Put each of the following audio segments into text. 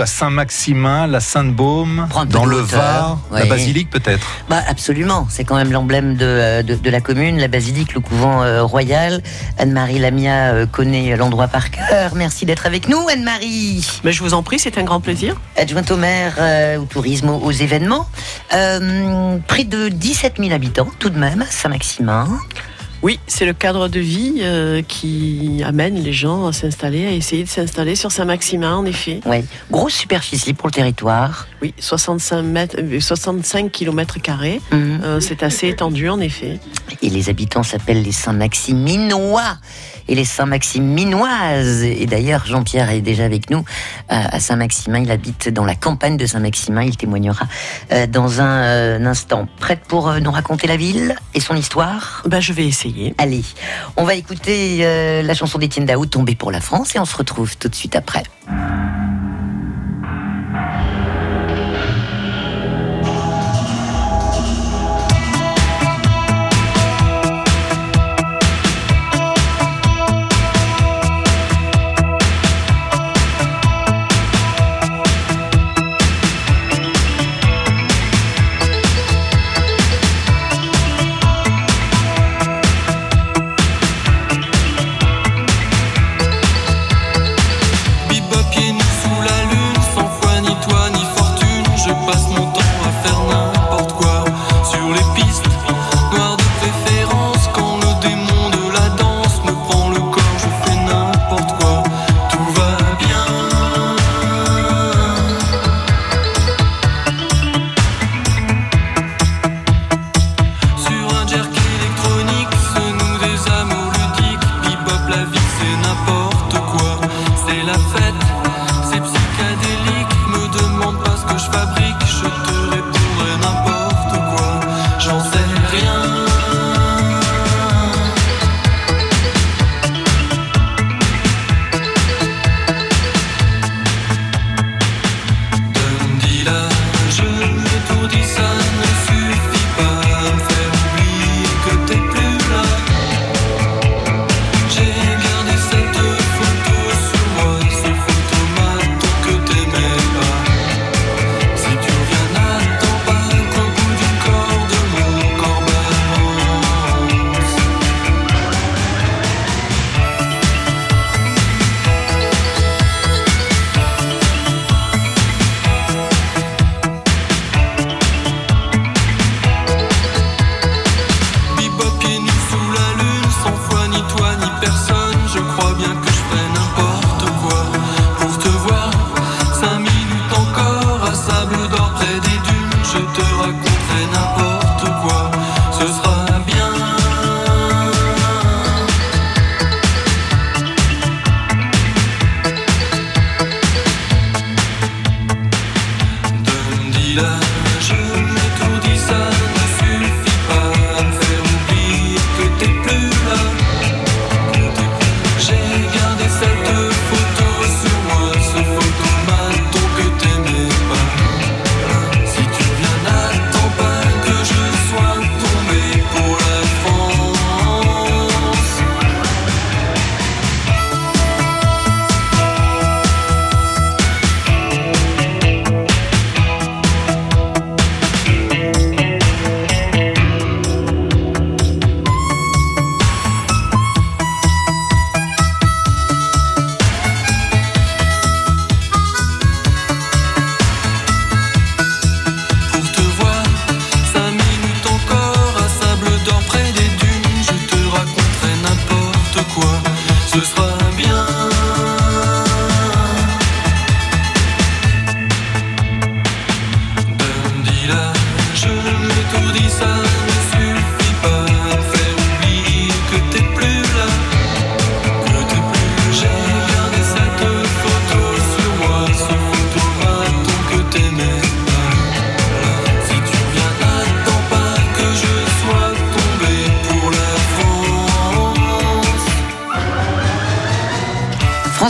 à Saint-Maximin, la Sainte-Baume, dans le hauteur, Var, la basilique peut-être? Bah absolument, c'est quand même l'emblème de, euh, de, de la commune, la basilique, le couvent euh, royal. Anne-Marie Lamia euh, connaît l'endroit par cœur. Merci d'être avec nous, Anne-Marie. Mais je vous en prie, c'est un grand plaisir. Adjointe au maire euh, au tourisme, aux, aux événements. Euh, près de 17 000 habitants tout de même à Saint-Maximin. Oui, c'est le cadre de vie euh, qui amène les gens à s'installer, à essayer de s'installer sur Saint-Maximin, en effet. Ouais. Grosse superficie pour le territoire. Oui, 65, mètres, euh, 65 km carrés. Mhm. Euh, c'est assez étendu, en effet. Et les habitants s'appellent les Saint-Maximinois et les Saint-Maximinoises. Et d'ailleurs, Jean-Pierre est déjà avec nous à Saint-Maximin. Il habite dans la campagne de Saint-Maximin. Il témoignera dans un, instant. Prête pour nous raconter la ville et son histoire? Ben, je vais essayer. Allez, on va écouter euh, la chanson d'Étienne Dao, Tombée pour la France, et on se retrouve tout de suite après.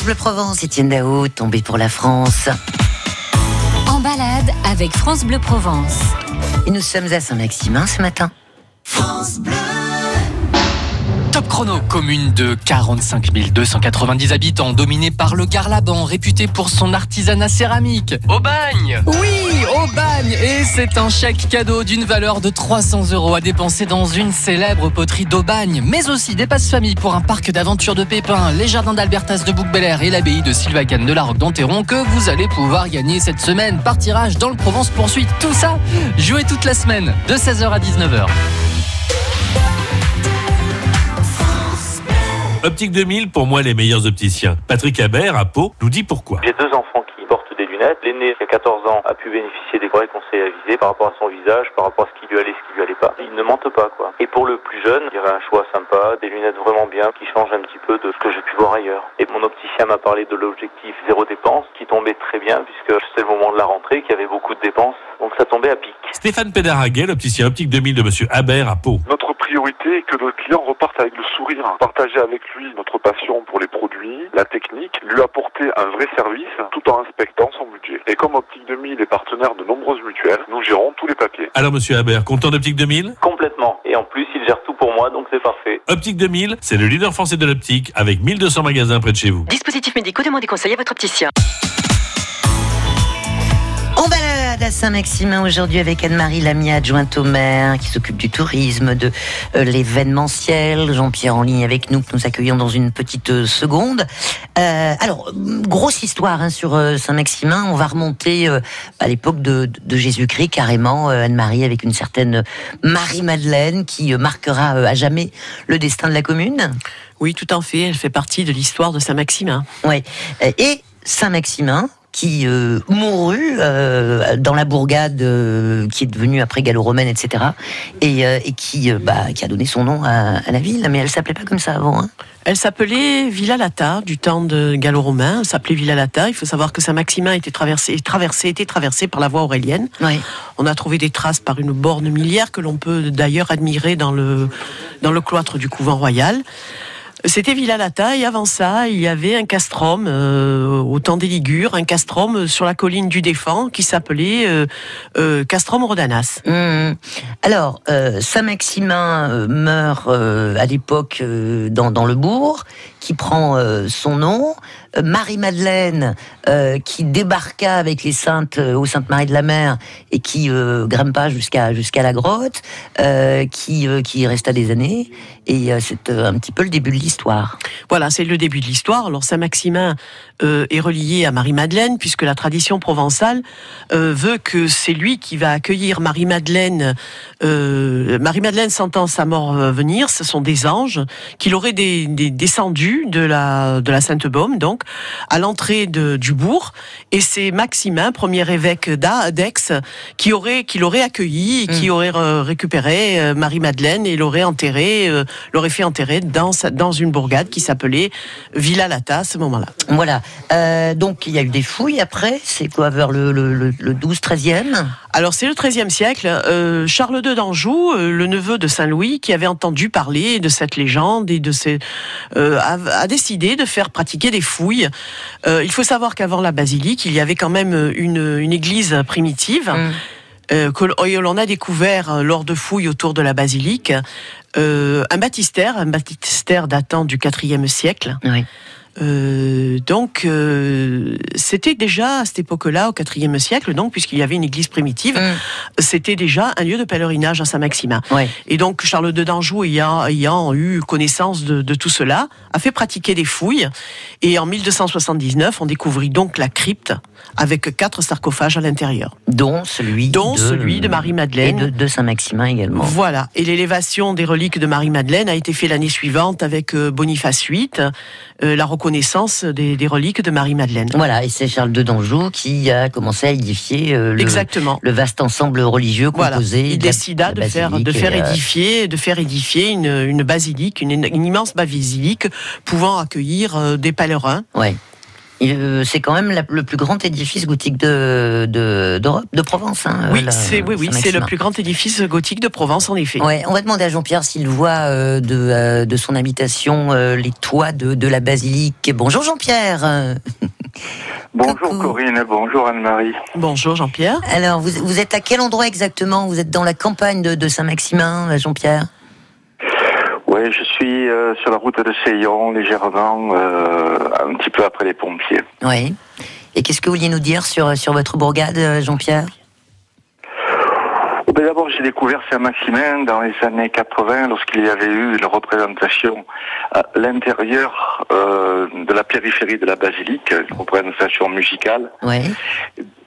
Bleu Provence, Étienne Dao, tombé pour la France. En balade avec France Bleu Provence. Et nous sommes à Saint-Maximin ce matin. Chrono, commune de 45 290 habitants, dominée par le Garlaban, réputé pour son artisanat céramique. Au bagne Oui, au bagne Et c'est un chèque cadeau d'une valeur de 300 euros à dépenser dans une célèbre poterie d'Aubagne, mais aussi des passes-familles pour un parc d'aventure de Pépin, les jardins d'Albertas de bouc et l'abbaye de Sylvacane de la Roque d'Enterron que vous allez pouvoir gagner cette semaine par tirage dans le Provence Poursuite. Tout ça, jouez toute la semaine de 16h à 19h. Optique 2000, pour moi, les meilleurs opticiens. Patrick Habert, à Pau, nous dit pourquoi. J'ai deux enfants lunettes. L'aîné, qui a 14 ans, a pu bénéficier des vrais conseils avisés par rapport à son visage, par rapport à ce qui lui allait, ce qui lui allait pas. Il ne mente pas, quoi. Et pour le plus jeune, il y aurait un choix sympa, des lunettes vraiment bien, qui changent un petit peu de ce que j'ai pu voir ailleurs. Et mon opticien m'a parlé de l'objectif zéro dépense, qui tombait très bien, puisque c'était le moment de la rentrée, qu'il y avait beaucoup de dépenses. Donc ça tombait à pic. Stéphane Pédaraguet, l'opticien Optique 2000 de Monsieur Habert, à Pau. Notre priorité est que notre client reparte avec le sourire, partager avec lui notre passion pour les produits, la technique, lui apporter un vrai service tout en respectant son budget. Et comme Optique 2000 est partenaire de nombreuses mutuelles, nous gérons tous les papiers. Alors, Monsieur Habert, content d'Optique 2000 Complètement. Et en plus, il gère tout pour moi, donc c'est parfait. Optique 2000, c'est le leader français de l'optique avec 1200 magasins près de chez vous. Dispositifs médicaux, demandez conseil à votre opticien. On balade à Saint-Maximin aujourd'hui avec Anne-Marie Lamy, adjointe au maire, qui s'occupe du tourisme, de euh, l'événementiel. Jean-Pierre en ligne avec nous, que nous accueillons dans une petite euh, seconde. Euh, alors, grosse histoire hein, sur euh, Saint-Maximin. On va remonter à l'époque de, de Jésus-Christ, carrément, Anne-Marie, avec une certaine Marie-Madeleine qui marquera à jamais le destin de la commune. Oui, tout en fait. Elle fait partie de l'histoire de Saint-Maximin. Euh, Et Saint-Maximin, qui euh, mourut euh, dans la bourgade euh, qui est devenue après gallo-romaine, etc. Et, et qui, bah, qui a donné son nom à, à la ville. Mais elle s'appelait pas comme ça avant. Hein. Elle s'appelait Villa Lata, du temps de gallo-romain. Elle s'appelait Villa Lata. Il faut savoir que Saint-Maximin était traversé, traversé, était traversé par la voie aurélienne. On a trouvé des traces par une borne millière que l'on peut d'ailleurs admirer dans le, dans le cloître du couvent royal. C'était Villa Lata et avant ça, il y avait un castrum euh, au temps des Ligures, un castrum sur la colline du Défend qui s'appelait euh, euh, Castrum Rodanas. Hum. Alors, euh, Saint-Maximin euh, meurt à l'époque dans, dans le bourg, qui prend son nom. Marie-Madeleine, qui débarqua avec les saintes au Sainte-Marie de la Mer et qui grimpa jusqu'à la grotte, qui, qui resta des années. Et c'est un petit peu le début de l'histoire. Voilà, c'est le début de l'histoire. Alors Saint-Maximin euh, est relié à Marie-Madeleine puisque la tradition provençale euh, veut que c'est lui qui va accueillir Marie-Madeleine. Euh, Marie-Madeleine sentant sa mort venir, ce sont des anges qu'il aurait des, des- descendus de la, de la Sainte-Baume, donc à l'entrée de- du bourg. Et c'est Maximin, premier évêque d'A- d'Aix, qui aurait, qui l'aurait accueilli et qui aurait euh, récupéré Marie-Madeleine et l'aurait enterré, euh, l'aurait fait enterrer dans, sa- dans une bourgade qui s'appelait Villa Lata à ce moment-là. Voilà. Euh, donc, il y a eu des fouilles après. C'est quoi, vers le, le, le, le 12, 13e Alors c'est le XIIIe siècle. euh, Charles II d'Anjou, euh, le neveu de Saint-Louis, qui avait entendu parler de cette légende et de ces, euh, a, a décidé de faire pratiquer des fouilles. Il faut savoir qu'avant la basilique, il y avait quand même une, une église primitive. Hum. Euh, que l'on a découvert euh, lors de fouilles autour de la basilique, euh, un baptistère, un baptistère datant du IVe siècle. Oui. Euh, donc, euh, c'était déjà à cette époque-là, au IVe siècle, donc puisqu'il y avait une église primitive, Hum. c'était déjà un lieu de pèlerinage à Saint-Maximin. Ouais. Et donc Charles II d'Anjou, ayant, ayant eu connaissance de, de tout cela, a fait pratiquer des fouilles. Et en 1279, on découvrit donc la crypte avec quatre sarcophages à l'intérieur, Dont celui dont de, celui de Et Marie-Madeleine. de, de Saint-Maximin également. Voilà. Et l'élévation des reliques de Marie-Madeleine a été faite l'année suivante avec euh, Boniface VIII, euh, la reconnaissance des, des reliques de Marie-Madeleine. Voilà, et c'est Charles II d'Anjou qui a commencé à édifier euh, le, Exactement. le vaste ensemble religieux Voilà. composé. Il de décida de de la faire, de euh, édifier, de faire édifier une, une basilique, une, une immense basilique pouvant accueillir euh, des pèlerins. Ouais. Euh, c'est quand même la- le plus grand édifice gothique de de, d'Europe, de Provence. Hein, Oui, la- c'est oui, oui, c'est le plus grand édifice gothique de Provence, en effet. Ouais, on va demander à Jean-Pierre s'il voit euh, de, euh, de son habitation euh, les toits de, de la basilique. Bonjour Jean-Pierre. Euh, Bonjour Coucou. Corinne, bonjour Anne-Marie. Bonjour Jean-Pierre. Alors, vous, vous êtes à quel endroit exactement? Vous êtes dans la campagne de, de Saint-Maximin, euh, Jean-Pierre? Oui, je suis euh, sur la route de Seyon, légèrement, euh, un petit peu après les pompiers. Oui. Et qu'est-ce que vous vouliez nous dire sur, sur votre bourgade, euh, Jean-Pierre? Ben, D'abord, j'ai découvert Saint-Maximin dans les années 80, lorsqu'il y avait eu une représentation à l'intérieur euh, de la périphérie de la basilique, une représentation musicale. Oui.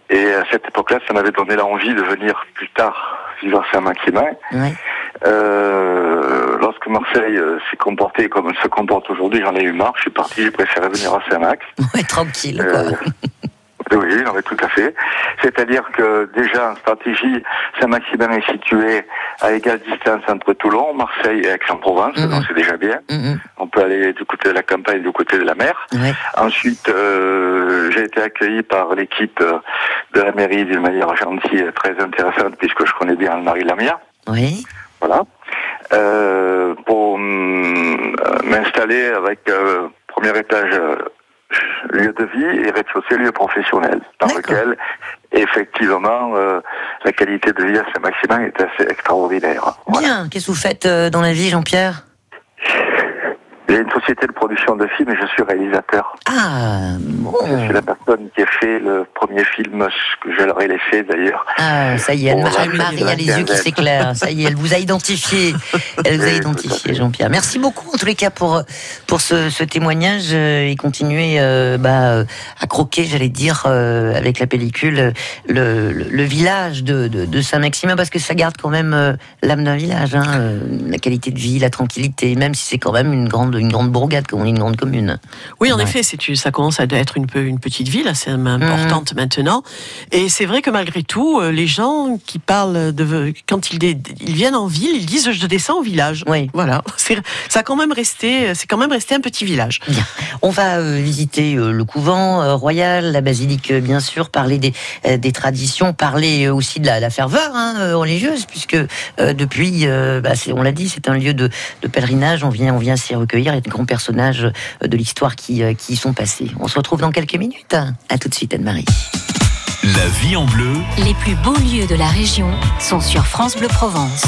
Et à cette époque-là, ça m'avait donné l'envie de venir plus tard vivre à Saint-Maximin. Oui. Euh, Marseille euh, s'est comporté comme elle se comporte aujourd'hui, j'en ai eu marre. Je suis parti, j'ai préféré venir à Saint-Max. Ouais, tranquille, Euh, quoi. oui, non, mais tout à fait. C'est-à-dire que déjà en stratégie, Saint-Maximin est situé à égale distance entre Toulon, Marseille et Aix-en-Provence, Mhm. donc c'est déjà bien. Mhm. On peut aller du côté de la campagne, du côté de la mer. Ouais. Ensuite, euh, j'ai été accueilli par l'équipe de la mairie d'une manière gentille et très intéressante, puisque je connais bien Marie Lamia. Oui. Voilà. Euh, pour hum, euh, m'installer avec euh, premier étage lieu de vie et rez-de-chaussée lieu professionnel, dans lequel effectivement euh, la qualité de vie à Saint-Maximin est assez extraordinaire. Voilà. Bien. Qu'est-ce que vous faites dans la vie, Jean-Pierre? J'ai une société de production de films et je suis réalisateur. Ah, bon. Je suis la personne qui a fait le premier film que je leur ai laissé d'ailleurs. Ah, ça y est, Anne-Marie voilà, Marie a les yeux qui s'éclairent. Ça y est, elle vous a identifié. Elle vous a Oui, identifié. Jean-Pierre. Merci beaucoup, en tous les cas, pour, pour ce, ce témoignage et continuer euh, bah, à croquer, j'allais dire, euh, avec la pellicule, le, le, le village de, de, de Saint-Maximin, parce que ça garde quand même euh, l'âme d'un village, hein, la qualité de vie, la tranquillité, même si c'est quand même une grande, une grande bourgade, comme une grande commune. Oui, en Ouais. effet, c'est ça commence à être une, peu, une petite ville assez importante maintenant. Et c'est vrai que malgré tout, euh, les gens qui parlent de quand ils, viennent en ville, ils disent je descends au village. Oui. Voilà, ça a quand même resté, c'est quand même resté un petit village. Bien. On va euh, visiter euh, le couvent euh, royal, la basilique, bien sûr, parler des, des traditions, parler aussi de la, la ferveur hein, religieuse, puisque depuis, bah, on l'a dit, c'est un lieu de, de pèlerinage. On vient, on vient s'y recueillir. A de grands personnages euh, de l'histoire qui, euh, qui y sont passés. On se retrouve dans quelques minutes. À tout de suite, Anne-Marie. La vie en bleu, Les plus beaux lieux de la région sont sur France Bleu Provence.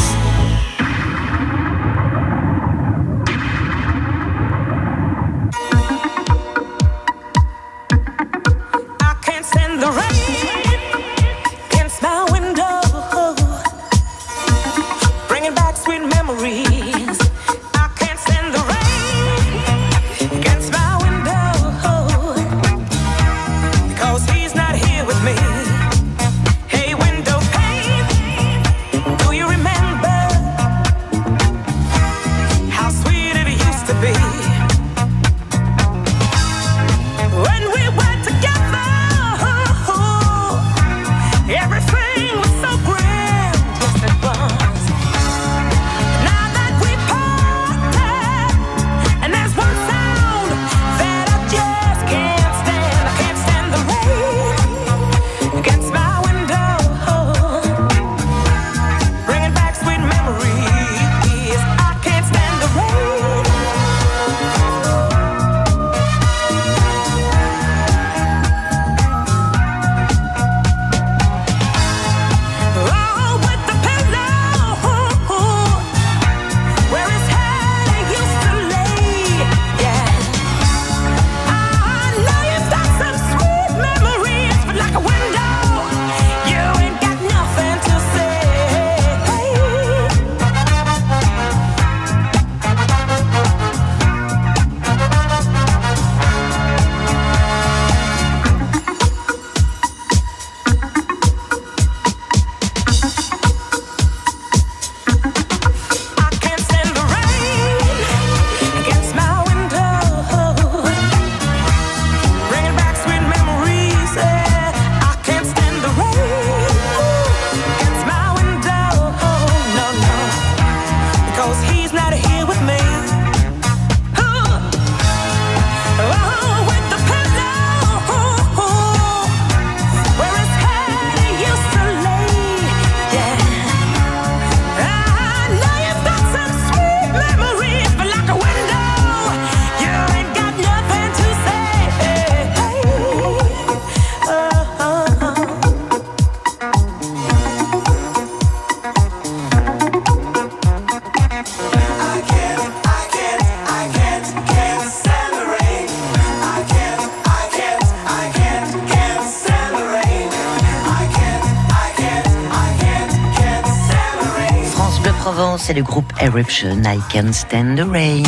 Provence et le groupe Eruption, I Can Stand the Rain.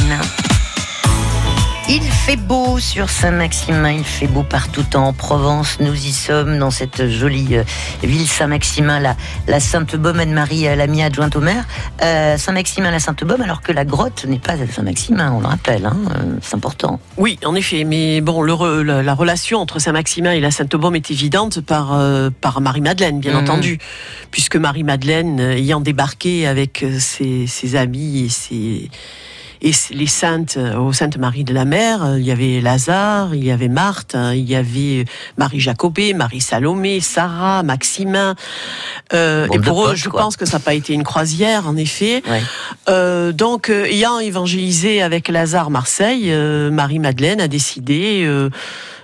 Il fait beau sur Saint-Maximin, il fait beau partout en Provence. Nous y sommes dans cette jolie euh, ville Saint-Maximin, la, la Sainte-Baume Anne-Marie, euh, l'amie adjointe au maire. Euh, Saint-Maximin, la Sainte-Baume, alors que la grotte n'est pas à Saint-Maximin, on le rappelle, hein, euh, c'est important. Oui, en effet, mais bon, le la, la relation entre Saint-Maximin et la Sainte-Baume est évidente par, euh, par Marie-Madeleine, bien Mhm. entendu, puisque Marie-Madeleine, ayant débarqué avec ses, ses amis et ses et les saintes euh, aux Saintes Marie de la Mer, euh, il y avait Lazare, il y avait Marthe, hein, il y avait Marie Jacobée, Marie Salomé, Sarah, Maximin. Euh, et pour eux, je quoi. pense que ça n'a pas été une croisière, en effet. Ouais. Euh, donc, euh, ayant évangélisé avec Lazare Marseille, euh, Marie-Madeleine a décidé euh,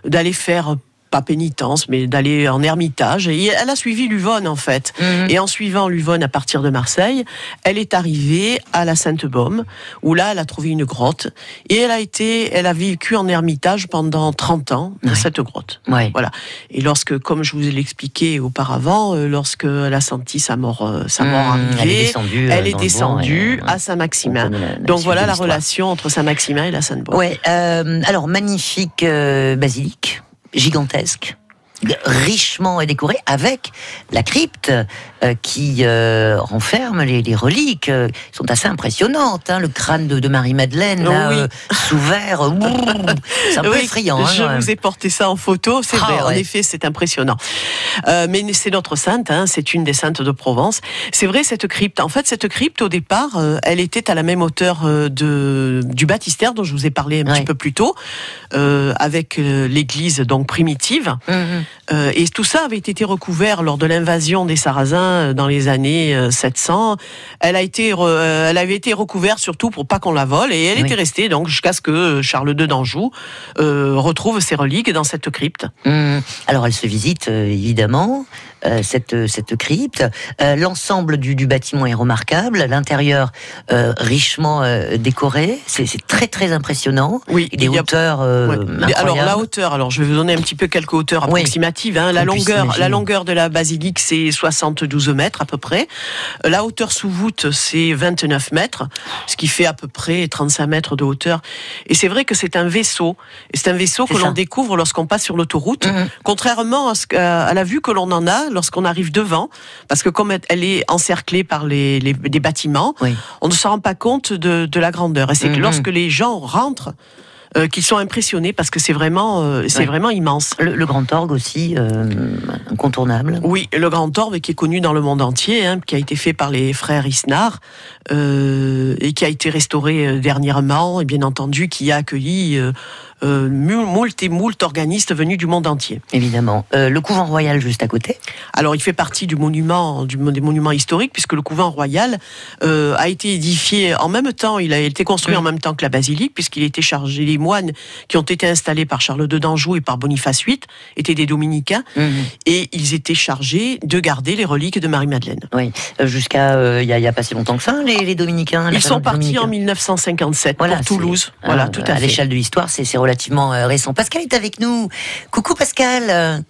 d'aller faire pas pénitence, mais d'aller en ermitage. Et elle a suivi Luvonne, en fait. Mhm. Et en suivant Luvonne à partir de Marseille, elle est arrivée à la Sainte-Baume, où là, elle a trouvé une grotte. Et elle a été, elle a vécu en ermitage pendant 30 ans dans Ouais. cette grotte. Ouais. Voilà. Et lorsque, comme je vous ai expliqué auparavant, euh, lorsque elle a senti sa mort, euh, sa mort Mmh, arriver, elle est descendue, euh, elle est descendue et, à Saint-Maximin. Donc voilà la relation entre Saint-Maximin et la Sainte-Baume. Ouais, euh, alors magnifique euh, basilique, gigantesque, richement décorée, avec la crypte euh, qui euh, renferme les, les reliques, euh, sont assez impressionnantes. hein. le crâne de, de Marie-Madeleine, là, Oui. euh, sous verre, c'est un peu Oui, effrayant. hein, je vous ai porté ça en photo, c'est Ah, vrai, en effet, c'est impressionnant. Mais c'est notre sainte, hein, c'est une des saintes de Provence. C'est vrai, cette crypte, en fait, cette crypte, au départ, elle était à la même hauteur de, du baptistère dont je vous ai parlé un Ouais. petit peu plus tôt, avec l'église donc primitive. Mhm. Euh, et tout ça avait été recouvert lors de l'invasion des Sarrasins euh, dans les années euh, 700. Elle a été, re- euh, elle avait été recouverte surtout pour pas qu'on la vole et elle Oui. était restée donc jusqu'à ce que euh, Charles II d'Anjou euh, retrouve ses reliques dans cette crypte. Hum, Alors elle se visite euh, évidemment euh, cette cette crypte. Euh, L'ensemble du, du bâtiment est remarquable. L'intérieur euh, richement euh, décoré. C'est très très impressionnant. Oui, des il y a- hauteurs. euh, Ouais. Alors la hauteur, alors je vais vous donner un petit peu quelques hauteurs Oui. Hein. La longueur, imaginer. la longueur de la basilique c'est 72 mètres à peu près. Euh, La hauteur sous voûte c'est 29 mètres, ce qui fait à peu près 35 mètres de hauteur. Et c'est vrai que c'est un vaisseau. Et c'est un vaisseau que l'on découvre lorsqu'on passe sur l'autoroute, Mhm. contrairement à, ce que- à la vue que l'on en a lorsqu'on arrive devant, parce que comme elle est encerclée par les, bâtiments, Oui. on ne se rend pas compte de, de la grandeur. Et c'est que Mhm. lorsque les gens rentrent, euh, qu'ils sont impressionnés parce que c'est vraiment, euh, c'est Ouais. vraiment immense. Le, le grand orgue aussi euh, incontournable. Oui, le grand orbe qui est connu dans le monde entier, hein, qui a été fait par les frères Isnar euh, et qui a été restauré euh, dernièrement, et bien entendu qui a accueilli moult et moult organistes venus du monde entier. Évidemment. Euh, le couvent royal juste à côté. Alors, il fait partie du monument, du, des monuments historiques, puisque le couvent royal euh, a été édifié en même temps. Il a été construit en même temps que la basilique, puisqu'il était chargé. Les moines qui ont été installés par Charles II d'Anjou et par Boniface VIII étaient des dominicains, Mhm. et ils étaient chargés de garder les reliques de Marie-Madeleine. Oui. Euh, Jusqu'à euh, il y, a- il y a pas si longtemps que ça, les, les dominicains. Ils sont partis en 1957 Voilà, pour Toulouse. Voilà, tout à, fait. l'échelle de l'histoire, c'est c'est relativement euh, récent. Pascal est avec nous. Coucou Pascal.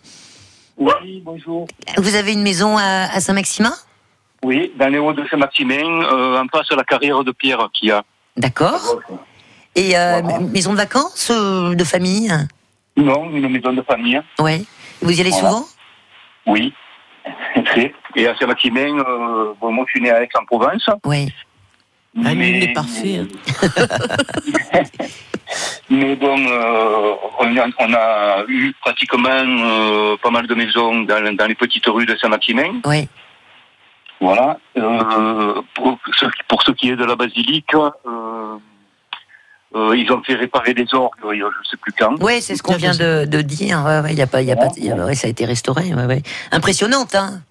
Oui, bonjour. Vous avez une maison à, à Saint-Maximin? Oui, dans les hauts de Saint-Maximin, euh, en face de la carrière de pierre qu'il y a. D'accord. Et euh, maison de vacances, euh, de famille? Non, une maison de famille. Ouais. Vous y allez Voilà. souvent? Oui. Et à Saint-Maximin, euh, bon, moi je suis né à Aix-en-Provence. Oui. Ah, il mais- est parfait. Mais bon, euh, on, a, on a eu pratiquement euh, pas mal de maisons dans, dans les petites rues de Saint-Maximin. Oui. Voilà. Euh, pour, ce, pour ce qui est de la basilique, euh, euh, ils ont fait réparer des orgues, il y a je sais plus quand. Oui, c'est ce qu'on vient de, de dire. Ouais, ouais, il y a pas, il y a pas, y a- ouais, ça a été restauré. Ouais, ouais. Impressionnante, hein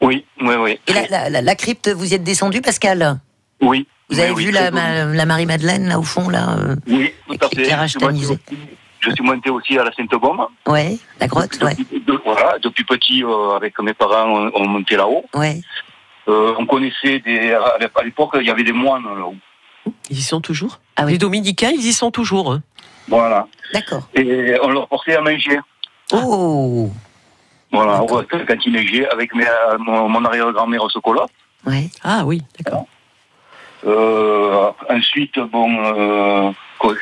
Oui, oui, oui. Et la, la- la- la crypte, vous y êtes descendu, Pascal? Oui. Vous avez Oui, vu oui, la, très ma- la Marie-Madeleine, là, au fond, là euh, Oui, tout à qui- fait. Je suis monté aussi- Je suis monté aussi à la Sainte-Baume. Ouais, la grotte. De- voilà, depuis petit, euh, avec mes parents, on, on montait là-haut. Ouais. Euh, on connaissait des. À l'époque, il y avait des moines là-haut. Ils y sont toujours? Ah oui. Les dominicains, ils y sont toujours. eux. Voilà. D'accord. Et on leur portait à manger. Oh Voilà, quand il neigeait, avec mes, mon, mon arrière-grand-mère au chocolat. Ouais. Ah oui, d'accord. Euh, ensuite, bon, euh,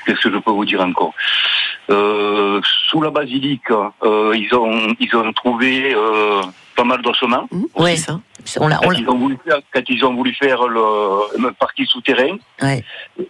qu'est-ce que je peux vous dire encore Euh, Sous la basilique, euh, ils ont ils ont trouvé euh, pas mal d'ossements. Oui, on l'a. on Quand l'a- ils ont voulu faire, quand ils ont voulu faire le, une partie souterrain, Ouais.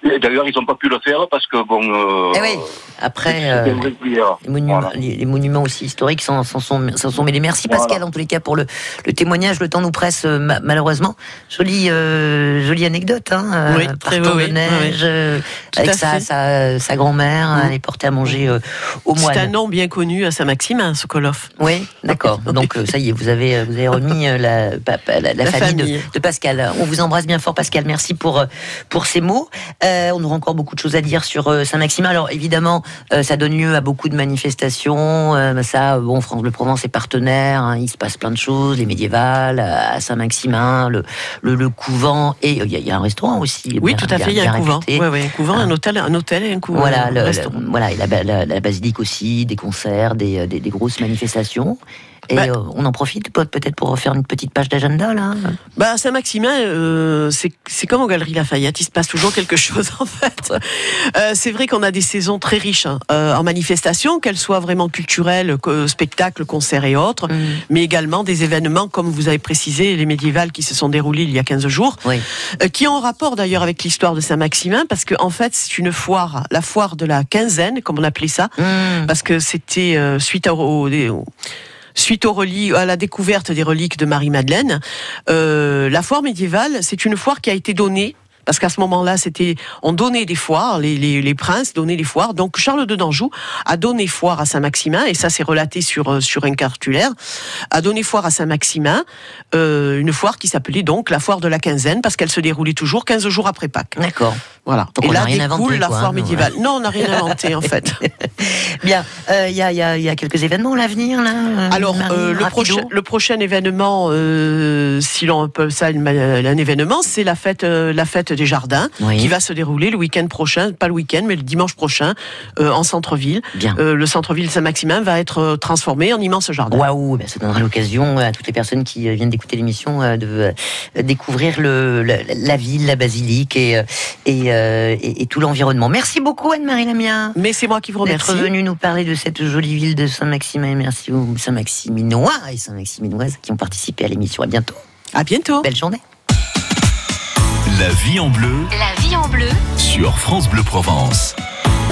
et d'ailleurs ils n'ont pas pu le faire parce que bon. euh, Eh oui, après, euh, irrégulière. les, monuments, Voilà. les, les monuments aussi historiques s'en s'en sont, s'en sont mêlés. Merci Voilà. Pascal, en tous les cas, pour le, le témoignage. Le temps nous presse, euh, ma- malheureusement. Jolie, euh, jolie anecdote, hein. euh, Oui, très de oui, neige, oui. avec sa, sa, sa grand-mère, elle est portée à manger euh, au C'est un moine. nom bien connu à Saint-Maximin, Sokolov. Oui, d'accord. Donc ça y est, vous avez, vous avez remis la, la, la famille, de- Pascal. On vous embrasse bien fort, Pascal. Merci pour euh, pour ces mots. Euh, on aura encore beaucoup de choses à dire sur euh, Saint-Maximin. Alors évidemment, euh, ça donne lieu à beaucoup de manifestations. Euh, ça, bon, France Bleu Provence est partenaire. hein. il se passe plein de choses. Les médiévales à Saint-Maximin, le, le le couvent et euh, il y, a- il y a un restaurant aussi. Oui, bien- tout à fait, il y a un couvent. ouais, un couvent, un hôtel, un hôtel et un couvent. Voilà, le- voilà, et la, la- la basilique aussi, des concerts, des, euh, des- des grosses manifestations. Et Bah- euh, on en profite peut- peut-être pour faire une petite page d'agenda là. Bah, à Saint-Maximin, euh, c'est comme aux Galeries Lafayette, il se passe toujours quelque chose en fait. Euh, c'est vrai qu'on a des saisons très riches hein, euh, en manifestations, qu'elles soient vraiment culturelles, que- spectacles, concerts et autres, Mm. mais également des événements, comme vous avez précisé, les médiévales qui se sont déroulés il y a 15 jours, Oui. euh, qui ont rapport d'ailleurs avec l'histoire de Saint-Maximin, parce qu'en en fait, c'est une foire, la foire de la quinzaine, comme on appelait ça, Mm. parce que c'était euh, suite au, au- au- Suite à la découverte des reliques de Marie-Madeleine, euh, la foire médiévale, c'est une foire qui a été donnée. Parce qu'à ce moment-là, c'était, on donnait des foires, les, les, les princes donnaient des foires. Donc Charles de d'Anjou a donné foire à Saint-Maximin, et ça c'est relaté sur euh, sur un cartulaire, a donné foire à Saint-Maximin, euh, une foire qui s'appelait donc la foire de la quinzaine, parce qu'elle se déroulait toujours 15 jours après Pâques. D'accord. Voilà. Donc et on là rien découle inventé, la quoi, foire hein, médiévale. Non, on n'a rien inventé en fait. Bien, euh, il y, a, il y a- il y a quelques événements à l'avenir là. euh, Alors, euh, le, prochain, le prochain événement, euh, si l'on peut ça un événement, c'est la fête, euh, la fête des jardins, Oui. qui va se dérouler le week-end prochain, pas le week-end, mais le dimanche prochain, euh, en centre-ville. Bien. Euh, le centre-ville Saint-Maximin va être euh, transformé en immense jardin. Waouh, ben, ça donnera l'occasion à toutes les personnes qui euh, viennent d'écouter l'émission euh, de euh, découvrir le, la, la ville, la basilique et, euh, et, euh, et- et tout l'environnement. Merci beaucoup Anne-Marie Lamia Mais c'est moi qui vous d'être remercie. venue nous parler de cette jolie ville de Saint-Maximin. Merci aux Saint-Maximinois et Saint-Maximinoises qui ont participé à l'émission. À bientôt. À bientôt. Belle journée. La vie en bleu La vie en bleu sur France Bleu Provence.